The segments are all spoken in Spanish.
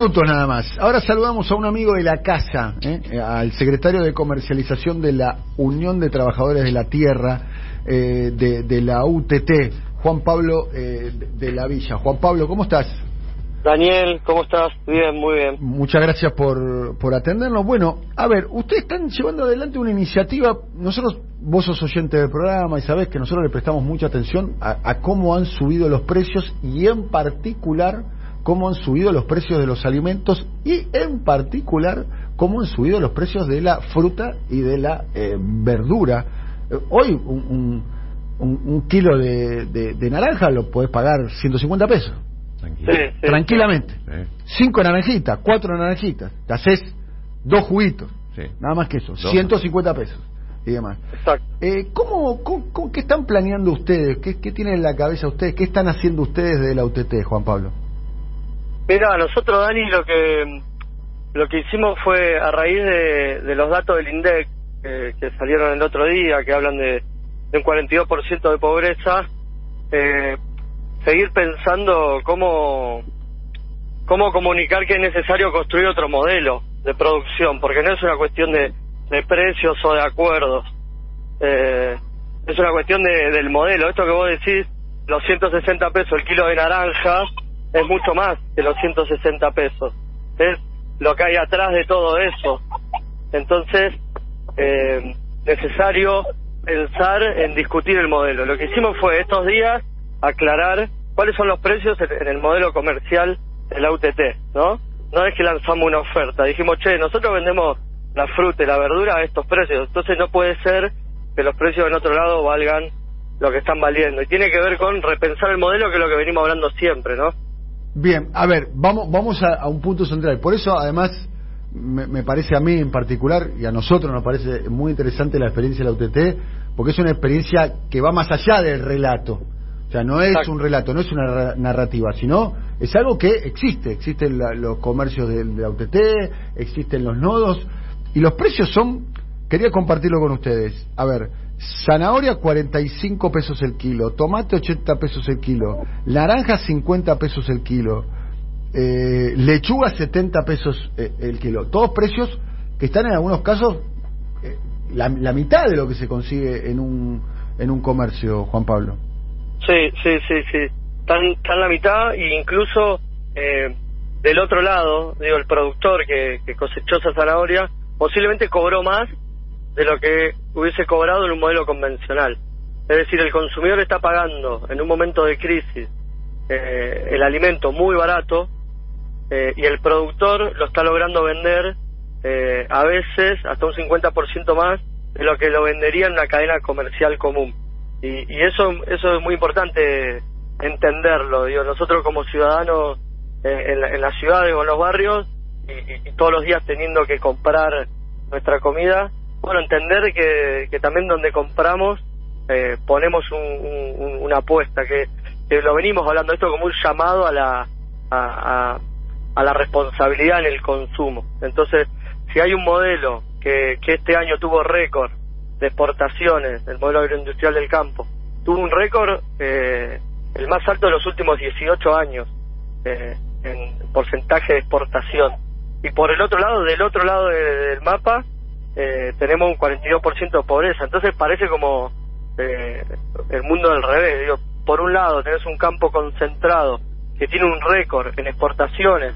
minutos nada más. Ahora saludamos a un amigo de la casa, ¿eh? al secretario de comercialización de la Unión de Trabajadores de la Tierra eh, de, de, la UTT, Juan Pablo eh, de la Villa. Juan Pablo, ¿cómo estás? Daniel, ¿cómo estás? Bien, muy bien. Muchas gracias por, por atendernos. Bueno, a ver, ustedes están llevando adelante una iniciativa, nosotros, vos sos oyente del programa y sabés que nosotros le prestamos mucha atención a, a cómo han subido los precios y en particular cómo han subido los precios de los alimentos y en particular cómo han subido los precios de la fruta y de la eh, verdura. Eh, hoy un, un, un kilo de, de, de, naranja lo podés pagar 150 pesos. Tranquilo. Sí, sí, Tranquilamente. Sí. Cinco naranjitas, cuatro naranjitas. Te haces dos juguitos. Nada más que eso. Dos. 150 pesos y demás. Exacto. Eh, ¿cómo, cómo, cómo, ¿Qué están planeando ustedes? ¿Qué, ¿Qué tienen en la cabeza ustedes? ¿Qué están haciendo ustedes de la UTT, Juan Pablo? Mira, nosotros, Dani, lo que lo que hicimos fue a raíz de, de los datos del INDEC que salieron el otro día, que hablan de, de un 42% de pobreza, eh, seguir pensando cómo cómo comunicar que es necesario construir otro modelo de producción, porque no es una cuestión de, de precios o de acuerdos, eh, es una cuestión de, del modelo. Esto que vos decís, los 160 pesos el kilo de naranja, es mucho más que los 160 pesos. Es lo que hay atrás de todo eso. Entonces, eh, necesario pensar en discutir el modelo. Lo que hicimos fue estos días aclarar cuáles son los precios en el modelo comercial de la UTT, ¿no? No es que lanzamos una oferta, dijimos, che, nosotros vendemos la fruta y la verdura a estos precios, entonces no puede ser que los precios en otro lado valgan lo que están valiendo. Y tiene que ver con repensar el modelo, que es lo que venimos hablando siempre, ¿no? Bien, a ver, vamos, vamos a, a, un punto central. Por eso, además, me, me, parece a mí en particular, y a nosotros nos parece muy interesante la experiencia de la UTT, porque es una experiencia que va más allá del relato. O sea, no es Exacto. un relato, no es una narrativa, sino es algo que existe. Existen la, los comercios de, de, la UTT, existen los nodos, y los precios son, quería compartirlo con ustedes. A ver, Zanahoria 45 pesos el kilo, tomate 80 pesos el kilo, naranja 50 pesos el kilo, eh, lechuga 70 pesos eh, el kilo. Todos precios que están en algunos casos eh, la, la, mitad de lo que se consigue en un, en un comercio, Juan Pablo. Sí, sí, sí, sí. Están, están la mitad e incluso del otro lado, digo, el productor que, que cosechó esa zanahoria posiblemente cobró más de lo que hubiese cobrado en un modelo convencional. Es decir, el consumidor está pagando en un momento de crisis eh, el alimento muy barato eh, y el productor lo está logrando vender eh, a veces hasta un 50% más de lo que lo vendería en una cadena comercial común. Y, eso, eso es muy importante entenderlo. Digo, nosotros como ciudadanos en, la, en las ciudades o en los barrios y todos los días teniendo que comprar nuestra comida, bueno, entender que, que también donde compramos eh, ponemos un, un, una apuesta, que, lo venimos hablando esto como un llamado a la, a, a, la responsabilidad en el consumo. Entonces, si hay un modelo que, que este año tuvo récord de exportaciones, el modelo agroindustrial del campo, tuvo un récord eh, el más alto de los últimos 18 años eh, en porcentaje de exportación. Y por el otro lado, del otro lado de, del mapa, eh, tenemos un 42% de pobreza. Entonces parece como eh, el mundo del revés. Digo, por un lado tenés un campo concentrado que tiene un récord en exportaciones,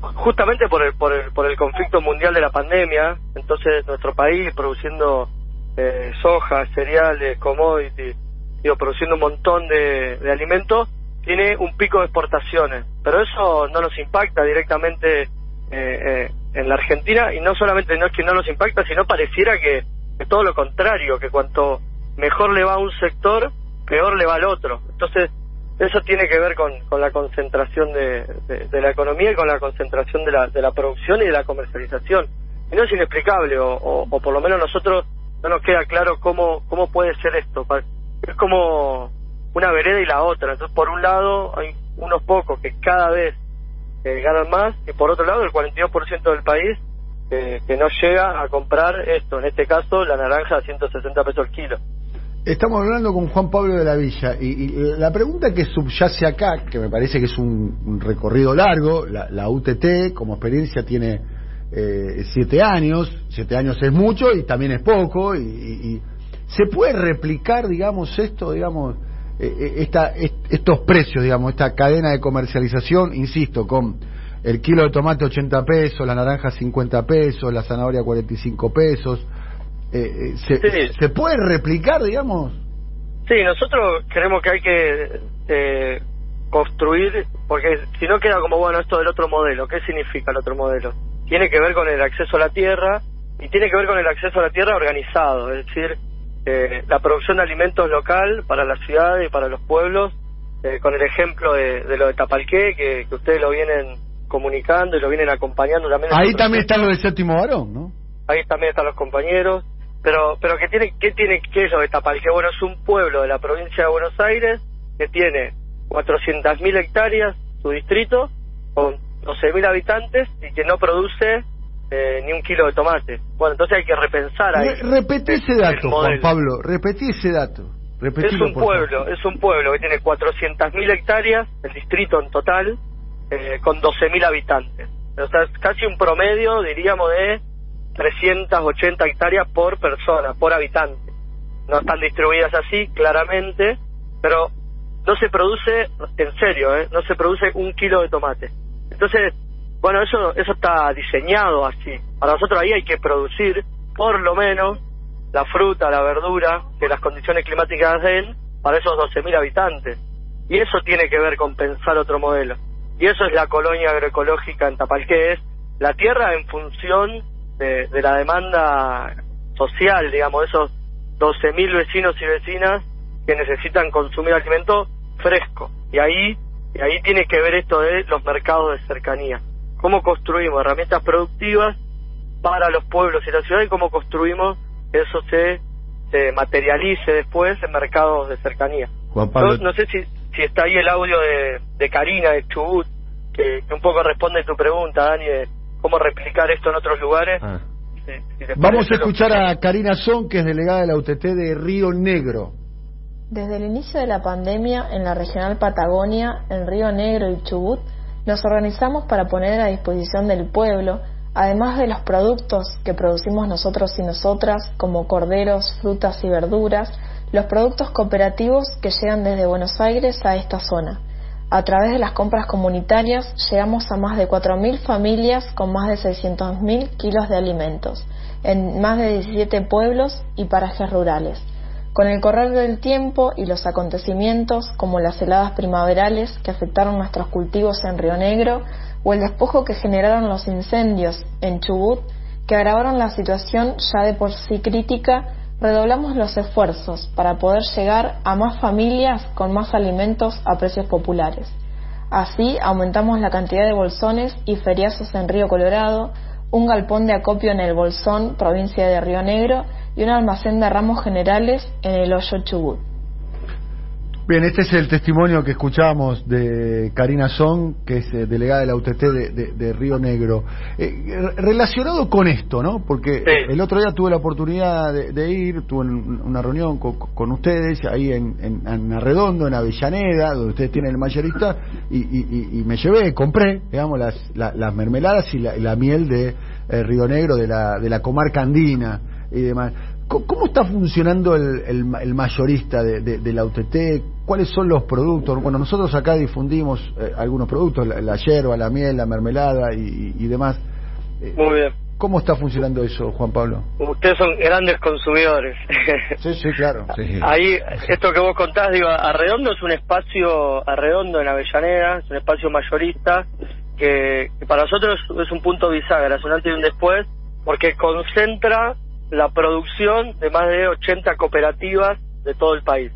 justamente por el, por el, por el conflicto mundial de la pandemia. Entonces nuestro país produciendo eh, soja, cereales, commodities, digo, produciendo un montón de, de alimentos, tiene un pico de exportaciones. Pero eso no nos impacta directamente eh, en la Argentina y no solamente no es que no nos impacta, sino pareciera que, que todo lo contrario, que cuanto mejor le va a un sector, peor le va al otro. Entonces, eso tiene que ver con, con la concentración de, de, de, la economía y con la concentración de la, de la producción y de la comercialización. Y no es inexplicable, o, o, o por lo menos nosotros no nos queda claro cómo, cómo puede ser esto. Es como una vereda y la otra. Entonces, por un lado, hay unos pocos que cada vez eh, ganan más y por otro lado el 42% del país eh, que no llega a comprar esto, en este caso la naranja a 160 pesos el kilo. Estamos hablando con Juan Pablo de la Villa y, la pregunta que subyace acá, que me parece que es un, recorrido largo, la, UTT como experiencia tiene eh, siete años, siete años es mucho y también es poco, y, se puede replicar, digamos, esto, digamos, esta, estos precios, digamos, esta cadena de comercialización, insisto, con el kilo de tomate 80 pesos, la naranja 50 pesos, la zanahoria 45 pesos eh, eh, se, puede replicar, digamos? Sí, nosotros creemos que hay que eh, construir, porque si no queda como, bueno, esto del otro modelo, ¿qué significa el otro modelo? Tiene que ver con el acceso a la tierra y tiene que ver con el acceso a la tierra organizado, es decir, eh, la producción de alimentos local para la ciudad y para los pueblos, con el ejemplo de, lo de Tapalqué, que, que, ustedes lo vienen comunicando y lo vienen acompañando también. Ahí también está lo del séptimo varón, ¿no? Ahí también están los compañeros pero pero que tiene qué tiene qué es lo de Tapalqué bueno es un pueblo de la provincia de Buenos Aires que tiene 400.000 hectáreas su distrito con 12.000 habitantes y que no produce eh, ni un kilo de tomate bueno entonces hay que repensar ahí repetí ese dato Juan Pablo repetí ese dato es un pueblo es un pueblo que tiene 400.000 hectáreas el distrito en total eh, con 12.000 habitantes o sea es casi un promedio diríamos de 380 hectáreas por persona, por habitante. No están distribuidas así, claramente, pero no se produce, en serio, ¿eh? no se produce un kilo de tomate. Entonces, bueno, eso, eso está diseñado así. Para nosotros ahí hay que producir, por lo menos, la fruta, la verdura, que las condiciones climáticas den para esos 12.000 habitantes. Y eso tiene que ver con pensar otro modelo. Y eso es la colonia agroecológica en Tapalqué, es la tierra en función de, la demanda social, digamos, esos 12.000 vecinos y vecinas que necesitan consumir alimento fresco. Y ahí, y ahí tiene que ver esto de los mercados de cercanía. Cómo construimos herramientas productivas para los pueblos y la ciudad y cómo construimos eso se, se materialice después en mercados de cercanía. No, sé si, si está ahí el audio de, de Karina de Chubut, que, que un poco responde a tu pregunta, Dani, de cómo replicar esto en otros lugares. Ah. Vamos a escuchar a Karina Son, que es delegada de la UTT de Río Negro. Desde el inicio de la pandemia en la regional Patagonia, en Río Negro y Chubut, nos organizamos para poner a disposición del pueblo, además de los productos que producimos nosotros y nosotras, como corderos, frutas y verduras, los productos cooperativos que llegan desde Buenos Aires a esta zona a través de las compras comunitarias llegamos a más de 4.000 familias con más de 600.000 kilos de alimentos, en más de 17 pueblos y parajes rurales. Con el correr del tiempo y los acontecimientos como las heladas primaverales que afectaron nuestros cultivos en Río Negro o el despojo que generaron los incendios en Chubut, que agravaron la situación ya de por sí crítica redoblamos los esfuerzos para poder llegar a más familias con más alimentos a precios populares. Así aumentamos la cantidad de bolsones y feriazos en Río Colorado, un galpón de acopio en el Bolsón, provincia de Río Negro, y un almacén de ramos generales en el Hoyo Chubut. Bien, este es el testimonio que escuchábamos de Karina Son, que es eh, delegada de la UTT de, Río Negro. Eh, relacionado con esto, ¿no? Porque el otro día tuve la oportunidad de, ir, tuve una reunión con, ustedes ahí en, en, Arredondo, en Avellaneda, donde ustedes tienen el mayorista, y, me llevé, compré, digamos, las, las mermeladas y la, miel de eh, Río Negro, de la, de la comarca andina y demás. ¿Cómo está funcionando el, el, mayorista de, de, la UTT? ¿Cuáles son los productos? Bueno, nosotros acá difundimos eh, algunos productos, la, la, yerba, la miel, la mermelada y, y demás. Eh, Muy bien. ¿Cómo está funcionando eso, Juan Pablo? Ustedes son grandes consumidores. Sí, sí, claro. Ahí, esto que vos contás, digo, Arredondo es un espacio, Arredondo en Avellaneda, es un espacio mayorista que, que para nosotros es un punto bisagra, es un antes y un después, porque concentra la producción de más de 80 cooperativas de todo el país.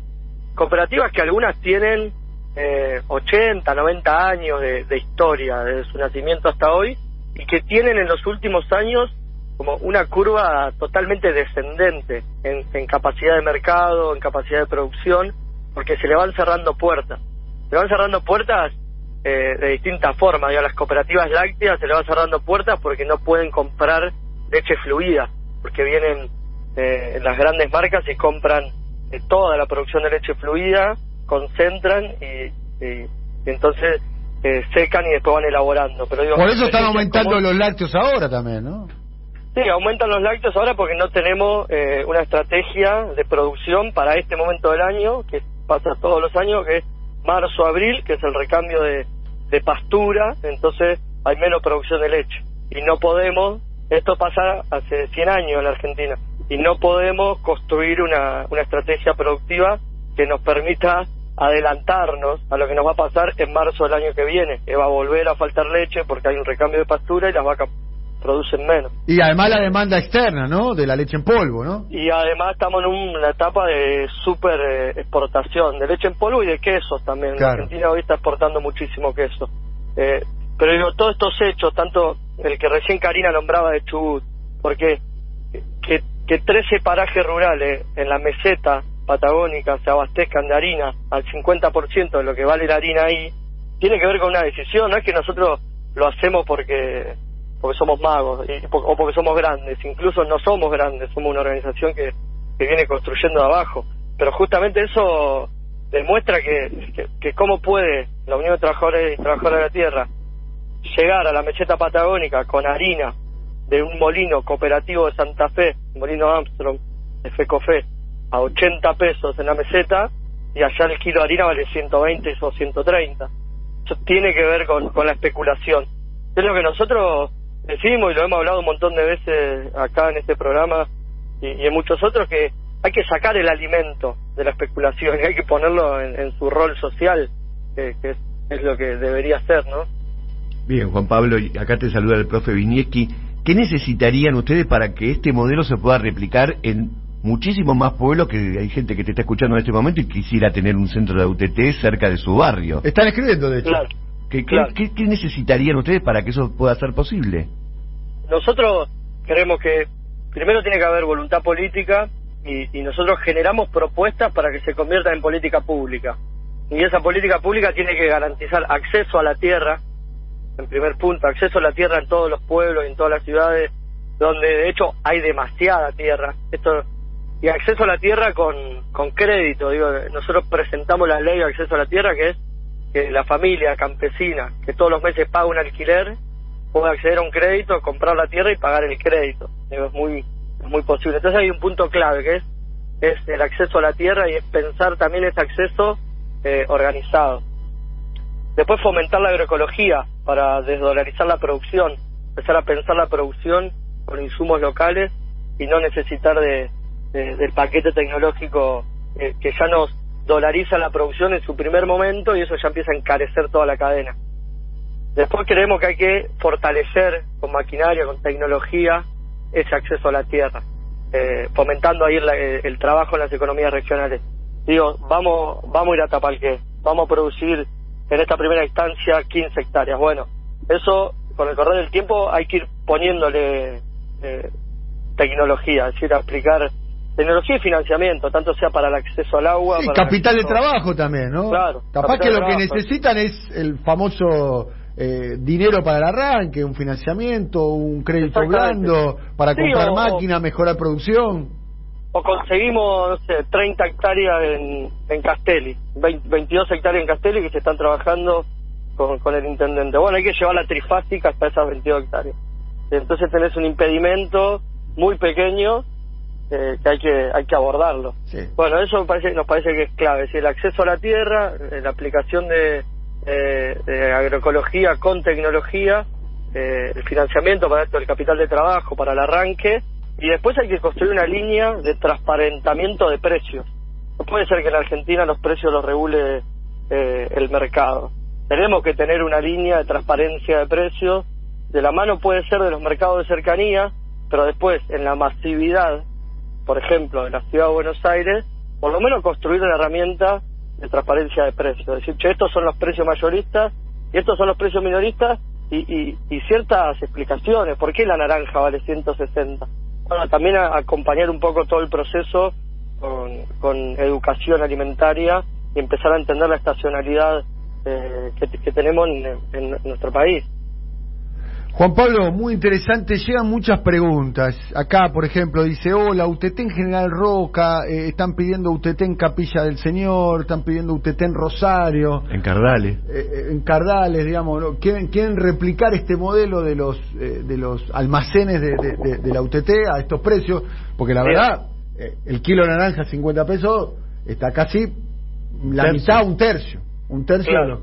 Cooperativas que algunas tienen eh, 80, 90 años de, historia, desde su nacimiento hasta hoy, y que tienen en los últimos años como una curva totalmente descendente en, en capacidad de mercado, en capacidad de producción, porque se le van cerrando puertas. Se le van cerrando puertas eh, de distintas formas. a las cooperativas lácteas se le van cerrando puertas porque no pueden comprar leche fluida porque vienen eh, las grandes marcas y compran toda la producción de leche fluida, concentran y, y, entonces eh, secan y después van elaborando. Pero Por eso están aumentando los lácteos ahora también, ¿no? Sí, aumentan los lácteos ahora porque no tenemos eh, una estrategia de producción para este momento del año, que pasa todos los años, que es marzo-abril, que es el recambio de, de pastura, entonces hay menos producción de leche. Y no podemos, esto pasa hace 100 años en la Argentina, y no podemos construir una, una estrategia productiva que nos permita adelantarnos a lo que nos va a pasar en marzo del año que viene, que va a volver a faltar leche porque hay un recambio de pastura y las vacas producen menos. Y además la demanda externa, ¿no? De la leche en polvo, ¿no? Y además estamos en una etapa de super eh, exportación de leche en polvo y de quesos también. La Argentina hoy está exportando muchísimo queso. Eh, pero digo, todos estos hechos, tanto el que recién Karina nombraba de Chubut, porque que, que 13 parajes rurales en la meseta patagónica se abastezcan de harina al 50% de lo que vale la harina ahí, tiene que ver con una decisión, no es que nosotros lo hacemos porque porque somos magos o porque somos grandes, incluso no somos grandes, somos una organización que, que viene construyendo de abajo, pero justamente eso demuestra que, que, cómo puede la Unión de Trabajadores y Trabajadoras de la Tierra llegar a la meseta patagónica con harina de un molino cooperativo de Santa Fe, molino Armstrong, de Fecofe, a 80 pesos en la meseta y allá el kilo de harina vale 120 o 130. Eso tiene que ver con, con la especulación. Es lo que nosotros decimos y lo hemos hablado un montón de veces acá en este programa y, en muchos otros que hay que sacar el alimento de la especulación y hay que ponerlo en, su rol social, que, es, lo que debería ser, ¿no? Bien, Juan Pablo, acá te saluda el profe Vinieski. ¿Qué necesitarían ustedes para que este modelo se pueda replicar en muchísimos más pueblos que hay gente que te está escuchando en este momento y quisiera tener un centro de UTT cerca de su barrio? Están escribiendo, de hecho. ¿Qué, qué, necesitarían ustedes para que eso pueda ser posible? Nosotros creemos que primero tiene que haber voluntad política y, nosotros generamos propuestas para que se convierta en política pública. Y esa política pública tiene que garantizar acceso a la tierra, en primer punto, acceso a la tierra en todos los pueblos y en todas las ciudades, donde de hecho hay demasiada tierra. Esto y acceso a la tierra con, con crédito. Digo, nosotros presentamos la ley de acceso a la tierra que es que la familia campesina que todos los meses paga un alquiler puede acceder a un crédito, comprar la tierra y pagar el crédito. es muy muy posible. Entonces hay un punto clave que es es el acceso a la tierra y es pensar también ese acceso eh, organizado. Después fomentar la agroecología para desdolarizar la producción, empezar a pensar la producción con insumos locales y no necesitar de, del paquete tecnológico eh, que ya nos dolariza la producción en su primer momento y eso ya empieza a encarecer toda la cadena. Después creemos que hay que fortalecer con maquinaria, con tecnología, ese acceso a la tierra, eh, fomentando ahí el, trabajo en las economías regionales. Digo, vamos, vamos a ir a Tapalqué, vamos a producir en esta primera instancia 15 hectáreas. Bueno, eso con el correr del tiempo hay que ir poniéndole eh, tecnología, es decir, aplicar tecnología y financiamiento, tanto sea para el acceso al agua. Sí, capital de trabajo también, ¿no? Claro. Capaz que lo que necesitan es el famoso eh, dinero para el arranque, un financiamiento, un crédito blando para comprar máquinas, mejorar producción. O conseguimos, no sé, 30 hectáreas en, en Castelli, 22 hectáreas en Castelli que se están trabajando con, con el intendente. Bueno, hay que llevar la trifásica hasta esas 22 hectáreas. Entonces tenés un impedimento muy pequeño eh, que hay que hay que abordarlo. Bueno, eso parece, nos parece que es clave, es el acceso a la tierra, eh, la aplicación de, de agroecología con tecnología, eh, el financiamiento para esto, el capital de trabajo, para el arranque, y después hay que construir una línea de transparentamiento de precios. No puede ser que en Argentina los precios los regule el mercado. Tenemos que tener una línea de transparencia de precios, de la mano puede ser de los mercados de cercanía, pero después en la masividad por ejemplo, en la ciudad de Buenos Aires, por lo menos construir una herramienta de transparencia de precios. Es decir, che, estos son los precios mayoristas y estos son los precios minoristas y, y, ciertas explicaciones. ¿Por qué la naranja vale 160? Bueno, también acompañar un poco todo el proceso con, con educación alimentaria y empezar a entender la estacionalidad eh, que, tenemos en nuestro país. Juan Pablo, muy interesante, llegan muchas preguntas. Acá, por ejemplo, dice, hola, UTT en General Roca, eh, están pidiendo UTT en Capilla del Señor, están pidiendo UTT en Rosario. En Cardales. Eh, eh, en Cardales, digamos, ¿no? quieren, quieren replicar este modelo de los, eh, de los almacenes de, de- de- de la UTT a estos precios, porque la verdad, eh, el kilo de naranja 50 pesos está casi la Tercio. mitad, un tercio. Un tercio. Claro.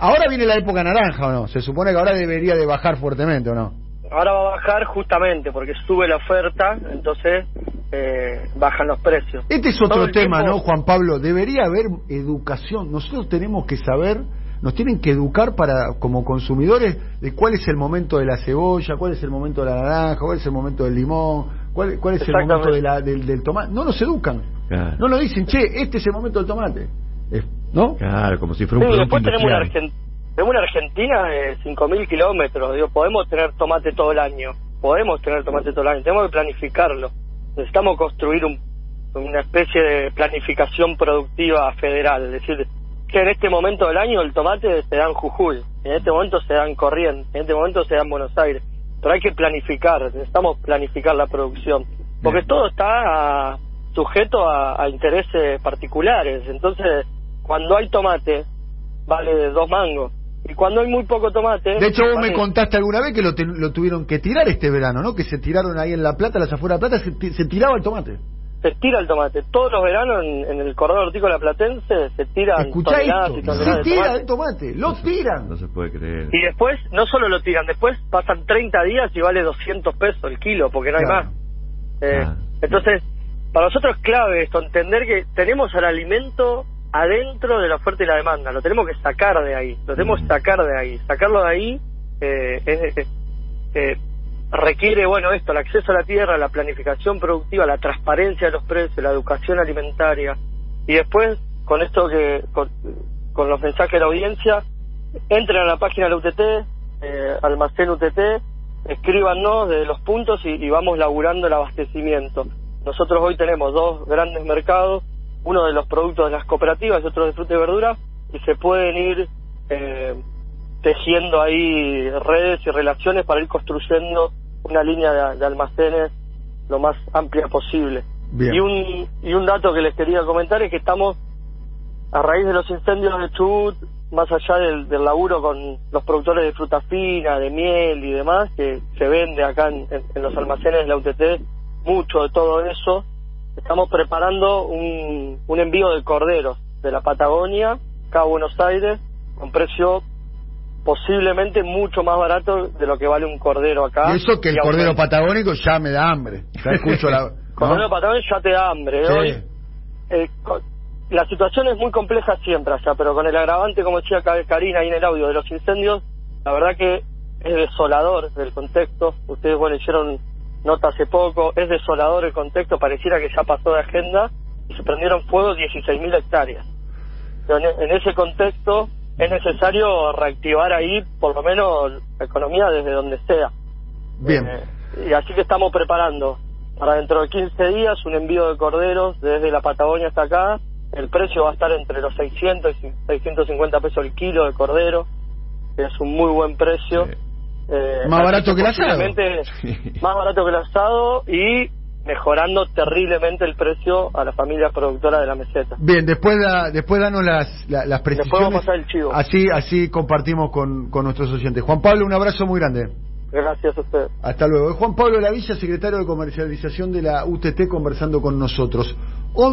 Ahora viene la época naranja, ¿o no? Se supone que ahora debería de bajar fuertemente, ¿o no? Ahora va a bajar justamente porque sube la oferta, entonces eh, bajan los precios. Este es otro tema, tiempo- ¿no, Juan Pablo? Debería haber educación. Nosotros tenemos que saber, nos tienen que educar para, como consumidores, de cuál es el momento de la cebolla, cuál es el momento de la naranja, cuál es el momento del limón, cuál, cuál es el momento de la- del, del tomate. No nos educan. Claro. No nos dicen, che, este es el momento del tomate. Es- ¿No? Claro, como si fuera Sí, un producto después tenemos una, tenemos una Argentina de 5.000 kilómetros. Digo, podemos tener tomate todo el año. Podemos tener tomate todo el año. Tenemos que planificarlo. Necesitamos construir un- una especie de planificación productiva federal. Es decir, que en este momento del año el tomate se da en Jujuy. En este momento se da en Corrientes. En este momento se da en Buenos Aires. Pero hay que planificar. Necesitamos planificar la producción. Porque Bien. todo está ah, sujeto a, a intereses particulares. Entonces, cuando hay tomate, vale dos mangos. Y cuando hay muy poco tomate... De hecho, vos me contaste alguna vez que lo, te- lo tuvieron que tirar este verano, ¿no? Que se tiraron ahí en La Plata, las afueras de La Plata, se, ti- se tiraba el tomate. Se tira el tomate. Todos los veranos en, en el corredor hortícola platense se tiran Escuchá toneladas y esto, toneladas se de tira tomate. el tomate, lo tiran. No se puede creer. Y después, no solo lo tiran, después pasan 30 días y vale 200 pesos el kilo, porque no hay más. Eh, Ah. Entonces, para nosotros es clave esto, entender que tenemos al alimento adentro de la oferta y la demanda, lo tenemos que sacar de ahí, lo tenemos que Mm. sacar de ahí. Sacarlo de ahí eh, es- es- eh, requiere, bueno, esto, el acceso a la tierra, la planificación productiva, la transparencia de los precios, la educación alimentaria. Y después, con esto que, con, con los mensajes de la audiencia, entren a la página de la UTT, eh, almacén UTT, escríbanos de los puntos y, y vamos laburando el abastecimiento. Nosotros hoy tenemos dos grandes mercados, uno de los productos de las cooperativas y otro de fruta y verdura, y se pueden ir eh, tejiendo ahí redes y relaciones para ir construyendo una línea de, de almacenes lo más amplia posible. Bien. Y un, y un dato que les quería comentar es que estamos, a raíz de los incendios de Chubut, más allá del, del laburo con los productores de fruta fina, de miel y demás, que se vende acá en, en- en los almacenes de la UTT, mucho de todo eso, estamos preparando un, un envío de corderos de la Patagonia acá a Buenos Aires con precio posiblemente mucho más barato de lo que vale un cordero acá. Y eso que el cordero patagónico ya me da hambre. Ya escucho la. Cordero patagónico ya te da hambre. Sí. Hoy, eh, la situación es muy compleja siempre allá, pero con el agravante, como decía Ka- Karina ahí en el audio de los incendios, la verdad que es desolador el contexto. Ustedes, bueno, hicieron nota hace poco, es desolador el contexto, pareciera que ya pasó de agenda y se prendieron fuego 16.000 hectáreas. Pero En, en ese contexto es necesario reactivar ahí, por lo menos, la economía desde donde sea. Bien. Eh, y así que estamos preparando para dentro de 15 días un envío de corderos desde la Patagonia hasta acá. El precio va a estar entre los 600 y 650 pesos el kilo de cordero, que es un muy buen precio. Sí. Eh, Más barato que el asado. Más barato que el asado y mejorando terriblemente el precio a las familias productoras de la meseta. Bien, después da, después danos las, la- las Después precisiones. vamos a el chivo. Así, así compartimos con, con nuestros oyentes. Juan Pablo, un abrazo muy grande. Gracias a usted. Hasta luego. Es Juan Pablo Lavilla, secretario de comercialización de la UTT, conversando con nosotros. 11